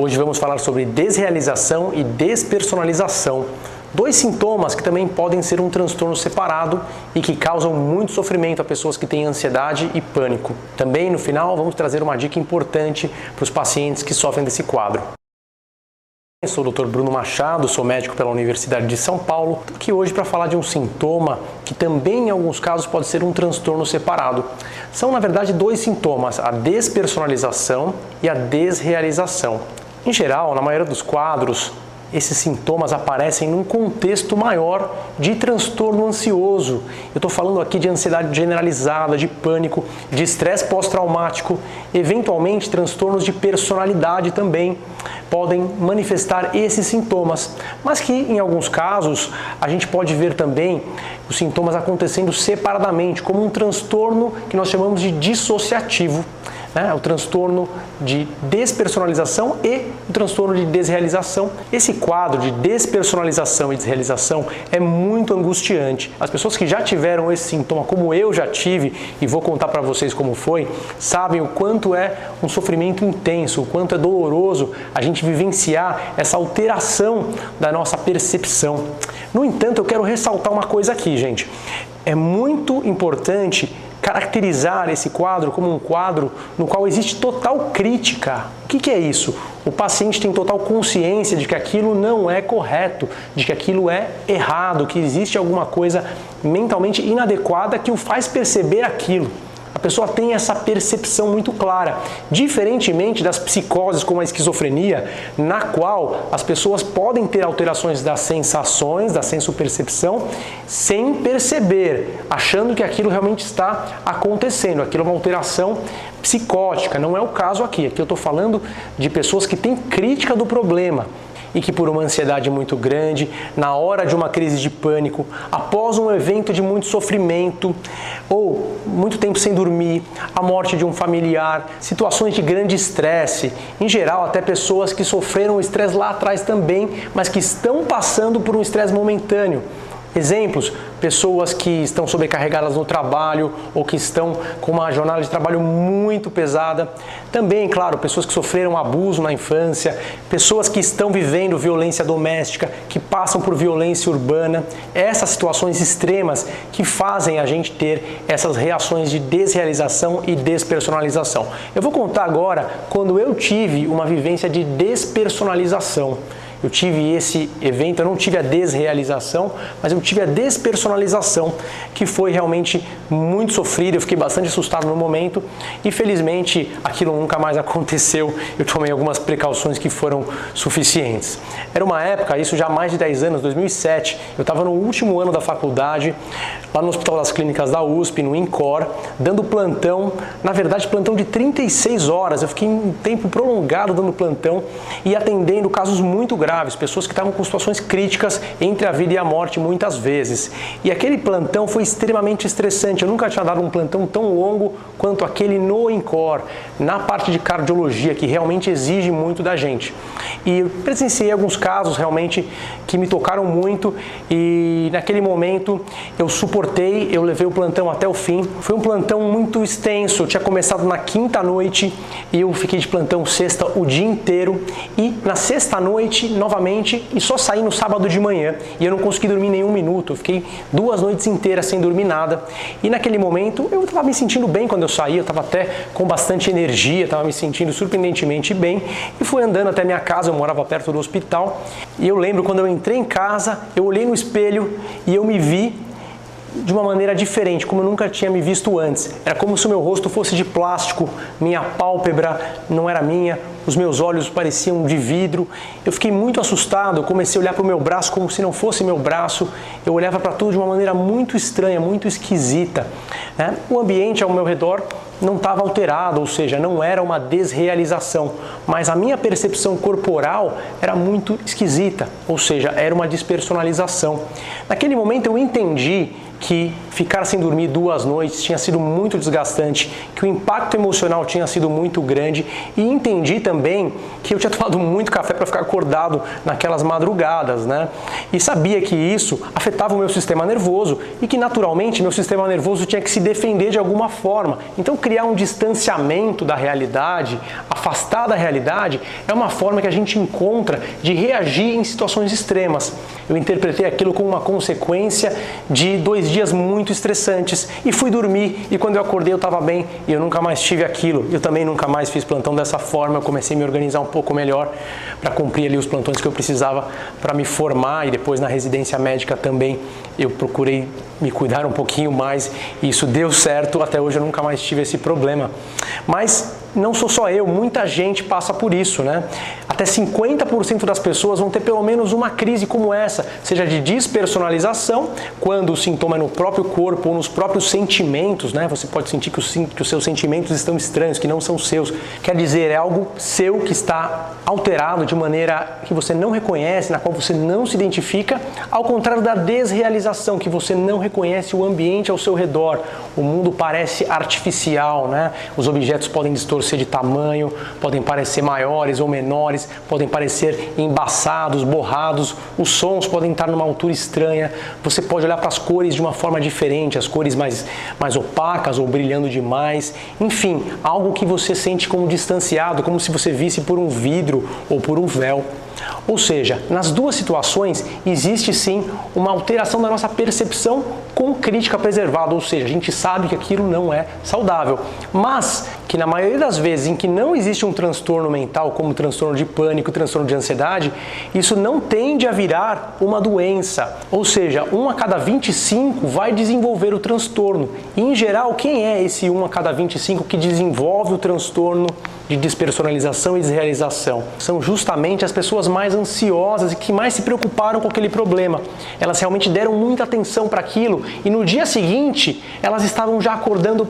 Hoje vamos falar sobre desrealização e despersonalização, dois sintomas que também podem ser um transtorno separado e que causam muito sofrimento a pessoas que têm ansiedade e pânico. Também no final vamos trazer uma dica importante para os pacientes que sofrem desse quadro. Eu sou o Dr. Bruno Machado, sou médico pela Universidade de São Paulo, aqui hoje para falar de um sintoma que também em alguns casos pode ser um transtorno separado. São na verdade dois sintomas, a despersonalização e a desrealização. Em geral, na maioria dos quadros, esses sintomas aparecem num contexto maior de transtorno ansioso. Eu estou falando aqui de ansiedade generalizada, de pânico, de estresse pós-traumático, eventualmente transtornos de personalidade também podem manifestar esses sintomas, mas que em alguns casos a gente pode ver também os sintomas acontecendo separadamente, como um transtorno que nós chamamos de dissociativo né? o transtorno de despersonalização e o transtorno de desrealização. Esse quadro de despersonalização e desrealização é muito angustiante. As pessoas que já tiveram esse sintoma, como eu já tive, e vou contar para vocês como foi, sabem o quanto é um sofrimento intenso, o quanto é doloroso a gente vivenciar essa alteração da nossa percepção. No entanto, eu quero ressaltar uma coisa aqui, gente. É muito importante caracterizar esse quadro como um quadro no qual existe total crítica. O que, que, é isso? O paciente tem total consciência de que aquilo não é correto, de que aquilo é errado, que existe alguma coisa mentalmente inadequada que o faz perceber aquilo. A pessoa tem essa percepção muito clara, diferentemente das psicoses como a esquizofrenia, na qual as pessoas podem ter alterações das sensações, da sensopercepção, sem perceber, achando que aquilo realmente está acontecendo. Aquilo é uma alteração psicótica, não é o caso aqui. Aqui eu estou falando de pessoas que têm crítica do problema e que por uma ansiedade muito grande, na hora de uma crise de pânico, após um evento de muito sofrimento ou muito tempo sem dormir, a morte de um familiar, situações de grande estresse, em geral até pessoas que sofreram estresse lá atrás também, mas que estão passando por um estresse momentâneo. Exemplos: pessoas que estão sobrecarregadas no trabalho ou que estão com uma jornada de trabalho muito pesada. Também, claro, pessoas que sofreram abuso na infância, pessoas que estão vivendo violência doméstica, que passam por violência urbana. Essas situações extremas que fazem a gente ter essas reações de desrealização e despersonalização. Eu vou contar agora quando eu tive uma vivência de despersonalização. Eu tive esse evento, eu não tive a desrealização, mas eu tive a despersonalização, que foi realmente muito sofrido. Eu fiquei bastante assustado no momento e felizmente aquilo nunca mais aconteceu. Eu tomei algumas precauções que foram suficientes. Era uma época, isso já há mais de 10 anos, 2007, eu estava no último ano da faculdade, lá no Hospital das Clínicas da USP, no INCOR, dando plantão, na verdade plantão de 36 horas. Eu fiquei um tempo prolongado dando plantão e atendendo casos muito graves graves, pessoas que estavam com situações críticas entre a vida e a morte muitas vezes. E aquele plantão foi extremamente estressante. Eu nunca tinha dado um plantão tão longo quanto aquele no INCOR, na parte de cardiologia, que realmente exige muito da gente. E eu presenciei alguns casos realmente que me tocaram muito e naquele momento eu suportei, eu levei o plantão até o fim. Foi um plantão muito extenso, eu tinha começado na quinta noite e eu fiquei de plantão sexta o dia inteiro e na sexta noite novamente e só saí no sábado de manhã e eu não consegui dormir nenhum minuto. Eu fiquei duas noites inteiras sem dormir nada. E naquele momento eu estava me sentindo bem quando eu saí, eu estava até com bastante energia, estava me sentindo surpreendentemente bem e fui andando até minha casa, eu morava perto do hospital. E eu lembro quando eu entrei em casa, eu olhei no espelho e eu me vi de uma maneira diferente, como eu nunca tinha me visto antes. Era como se o meu rosto fosse de plástico, minha pálpebra não era minha, os meus olhos pareciam de vidro. Eu fiquei muito assustado, comecei a olhar para o meu braço como se não fosse meu braço. Eu olhava para tudo de uma maneira muito estranha, muito esquisita. Né? O ambiente ao meu redor não estava alterado, ou seja, não era uma desrealização, mas a minha percepção corporal era muito esquisita, ou seja, era uma despersonalização. Naquele momento eu entendi que ficar sem dormir duas noites tinha sido muito desgastante, que o impacto emocional tinha sido muito grande e entendi também que eu tinha tomado muito café para ficar acordado naquelas madrugadas, né? E sabia que isso afetava o meu sistema nervoso e que naturalmente meu sistema nervoso tinha que se defender de alguma forma. Então criar um distanciamento da realidade, afastar da realidade, é uma forma que a gente encontra de reagir em situações extremas. Eu interpretei aquilo como uma consequência de dois dias muito estressantes e fui dormir e quando eu acordei eu estava bem e eu nunca mais tive aquilo. Eu também nunca mais fiz plantão dessa forma, eu comecei a me organizar um pouco melhor para cumprir ali os plantões que eu precisava para me formar e depois na residência médica também eu procurei me cuidar um pouquinho mais e isso deu certo. Até hoje eu nunca mais tive esse problema. Mas não sou só eu, muita gente passa por isso, né? Até 50% das pessoas vão ter pelo menos uma crise como essa, seja de despersonalização, quando o sintoma é no próprio corpo ou nos próprios sentimentos, né? Você pode sentir que os, que os seus sentimentos estão estranhos, que não são seus. Quer dizer, é algo seu que está alterado de maneira que você não reconhece, na qual você não se identifica, ao contrário da desrealização, que você não reconhece o ambiente ao seu redor. O mundo parece artificial, né? Os objetos podem distorcer de tamanho, podem parecer maiores ou menores, podem parecer embaçados, borrados, os sons podem estar numa altura estranha. Você pode olhar para as cores de uma forma diferente, as cores mais, mais opacas ou brilhando demais. Enfim, algo que você sente como distanciado, como se você visse por um vidro ou por um véu. Ou seja, nas duas situações existe sim uma alteração da nossa percepção com crítica preservada, ou seja, a gente sabe que aquilo não é saudável, mas que na maioria das vezes em que não existe um transtorno mental, como transtorno de pânico, transtorno de ansiedade, isso não tende a virar uma doença. Ou seja, um a cada 25 vai desenvolver o transtorno. E em geral, quem é esse um a cada 25 que desenvolve o transtorno de despersonalização e desrealização? São justamente as pessoas mais ansiosas e que mais se preocuparam com aquele problema. Elas realmente deram muita atenção para aquilo e no dia seguinte elas estavam já acordando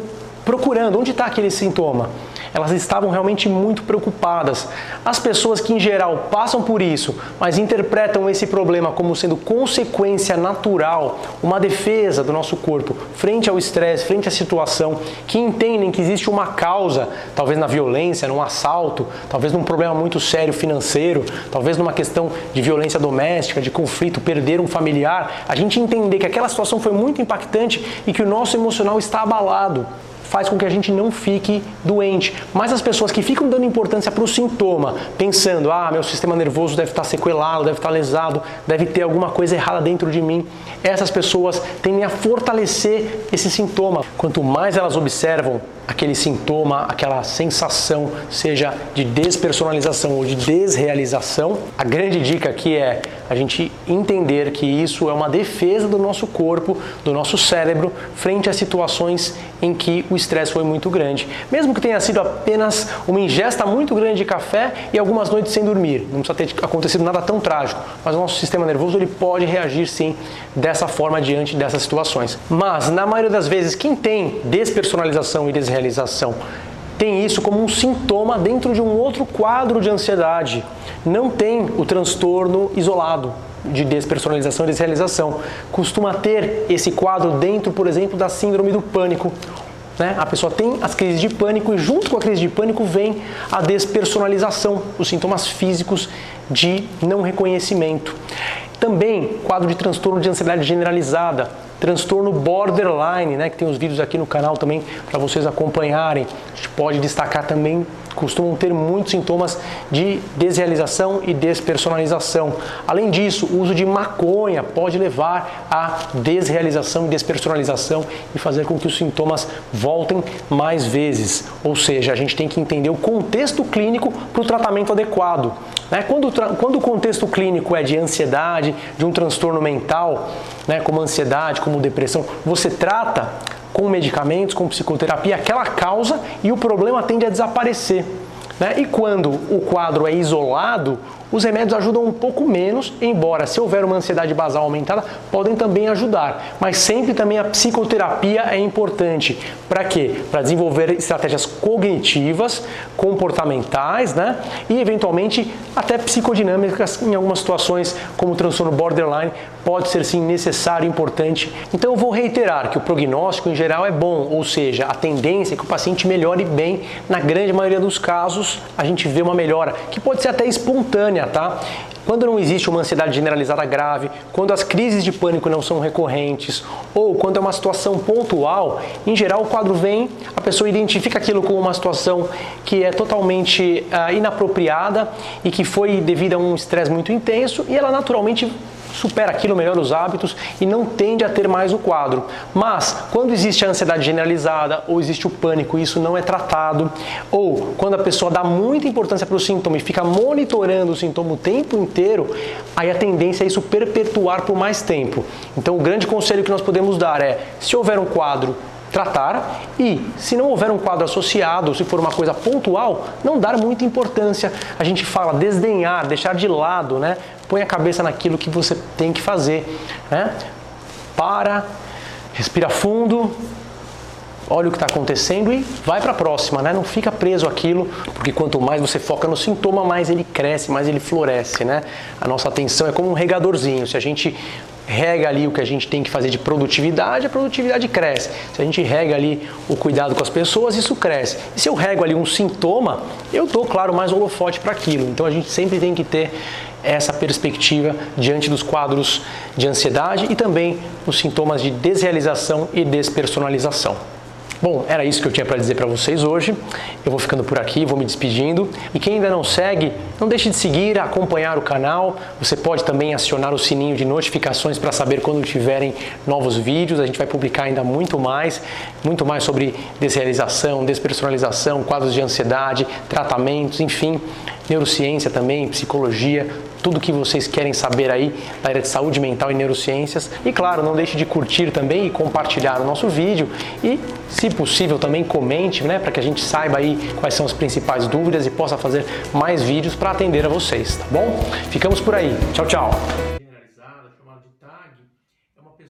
procurando onde está aquele sintoma. Elas estavam realmente muito preocupadas. As pessoas que em geral passam por isso, mas interpretam esse problema como sendo consequência natural, uma defesa do nosso corpo frente ao estresse, frente à situação, que entendem que existe uma causa, talvez na violência, num assalto, talvez num problema muito sério financeiro, talvez numa questão de violência doméstica, de conflito, perder um familiar, a gente entender que aquela situação foi muito impactante e que o nosso emocional está abalado faz com que a gente não fique doente. Mas as pessoas que ficam dando importância para o sintoma, pensando, ah, meu sistema nervoso deve estar sequelado, deve estar lesado, deve ter alguma coisa errada dentro de mim, essas pessoas tendem a fortalecer esse sintoma. Quanto mais elas observam aquele sintoma, aquela sensação, seja de despersonalização ou de desrealização, a grande dica aqui é a gente entender que isso é uma defesa do nosso corpo, do nosso cérebro, frente a situações em que o estresse foi muito grande. Mesmo que tenha sido apenas uma ingesta muito grande de café e algumas noites sem dormir, não precisa ter acontecido nada tão trágico, mas o nosso sistema nervoso ele pode reagir sim dessa forma diante dessas situações. Mas na maioria das vezes, quem tem despersonalização e desrealização tem isso como um sintoma dentro de um outro quadro de ansiedade. Não tem o transtorno isolado de despersonalização e desrealização. Costuma ter esse quadro dentro, por exemplo, da síndrome do pânico. Né? A pessoa tem as crises de pânico e junto com a crise de pânico vem a despersonalização, os sintomas físicos de não reconhecimento. Também quadro de transtorno de ansiedade generalizada, transtorno borderline, né, que tem os vídeos aqui no canal também para vocês acompanharem. A gente pode destacar também costumam ter muitos sintomas de desrealização e despersonalização. Além disso, o uso de maconha pode levar à desrealização e despersonalização e fazer com que os sintomas voltem mais vezes. Ou seja, a gente tem que entender o contexto clínico para o tratamento adequado. Né? Quando, quando o contexto clínico é de ansiedade, de um transtorno mental, né, como ansiedade, como depressão, você trata com medicamentos, com psicoterapia, aquela causa e o problema tende a desaparecer. Né? E quando o quadro é isolado, os remédios ajudam um pouco menos, embora se houver uma ansiedade basal aumentada, podem também ajudar. Mas sempre também a psicoterapia é importante. Para quê? Para desenvolver estratégias cognitivas, comportamentais, né? E eventualmente até psicodinâmicas em algumas situações, como o transtorno borderline, pode ser sim necessário e importante. Então eu vou reiterar que o prognóstico em geral é bom, ou seja, a tendência é que o paciente melhore bem. Na grande maioria dos casos, a gente vê uma melhora, que pode ser até espontânea tá? Quando não existe uma ansiedade generalizada grave, quando as crises de pânico não são recorrentes, ou quando é uma situação pontual, em geral o quadro vem, a pessoa identifica aquilo como uma situação que é totalmente uh, inapropriada e que foi devido a um estresse muito intenso e ela naturalmente supera aquilo, melhora os hábitos e não tende a ter mais o quadro. Mas quando existe a ansiedade generalizada ou existe o pânico e isso não é tratado, ou quando a pessoa dá muita importância para o sintoma e fica monitorando o sintoma o tempo inteiro, aí a tendência é isso perpetuar por mais tempo. Então o grande conselho que nós podemos dar é, se houver um quadro tratar e, se não houver um quadro associado, se for uma coisa pontual, não dar muita importância. A gente fala desdenhar, deixar de lado, né? Põe a cabeça naquilo que você tem que fazer, né? Para, respira fundo, olha o que está acontecendo e vai para a próxima, né? Não fica preso aquilo, porque quanto mais você foca no sintoma, mais ele cresce, mais ele floresce, né? A nossa atenção é como um regadorzinho. Se a gente rega ali o que a gente tem que fazer de produtividade, a produtividade cresce. Se a gente rega ali o cuidado com as pessoas, isso cresce. E se eu rego ali um sintoma, eu dou, claro, mais holofote para aquilo. Então a gente sempre tem que ter essa perspectiva diante dos quadros de ansiedade e também os sintomas de desrealização e despersonalização. Bom, era isso que eu tinha para dizer para vocês hoje. Eu vou ficando por aqui, vou me despedindo. E quem ainda não segue, não deixe de seguir, acompanhar o canal. Você pode também acionar o sininho de notificações para saber quando tiverem novos vídeos. A gente vai publicar ainda muito mais, muito mais sobre desrealização, despersonalização, quadros de ansiedade, tratamentos, enfim, neurociência também, psicologia, tudo que vocês querem saber aí na área de saúde mental e neurociências. E claro, não deixe de curtir também e compartilhar o nosso vídeo e, se possível, também comente, né, para que a gente saiba aí quais são as principais dúvidas e possa fazer mais vídeos para atender a vocês, tá bom? Ficamos por aí. Tchau, tchau.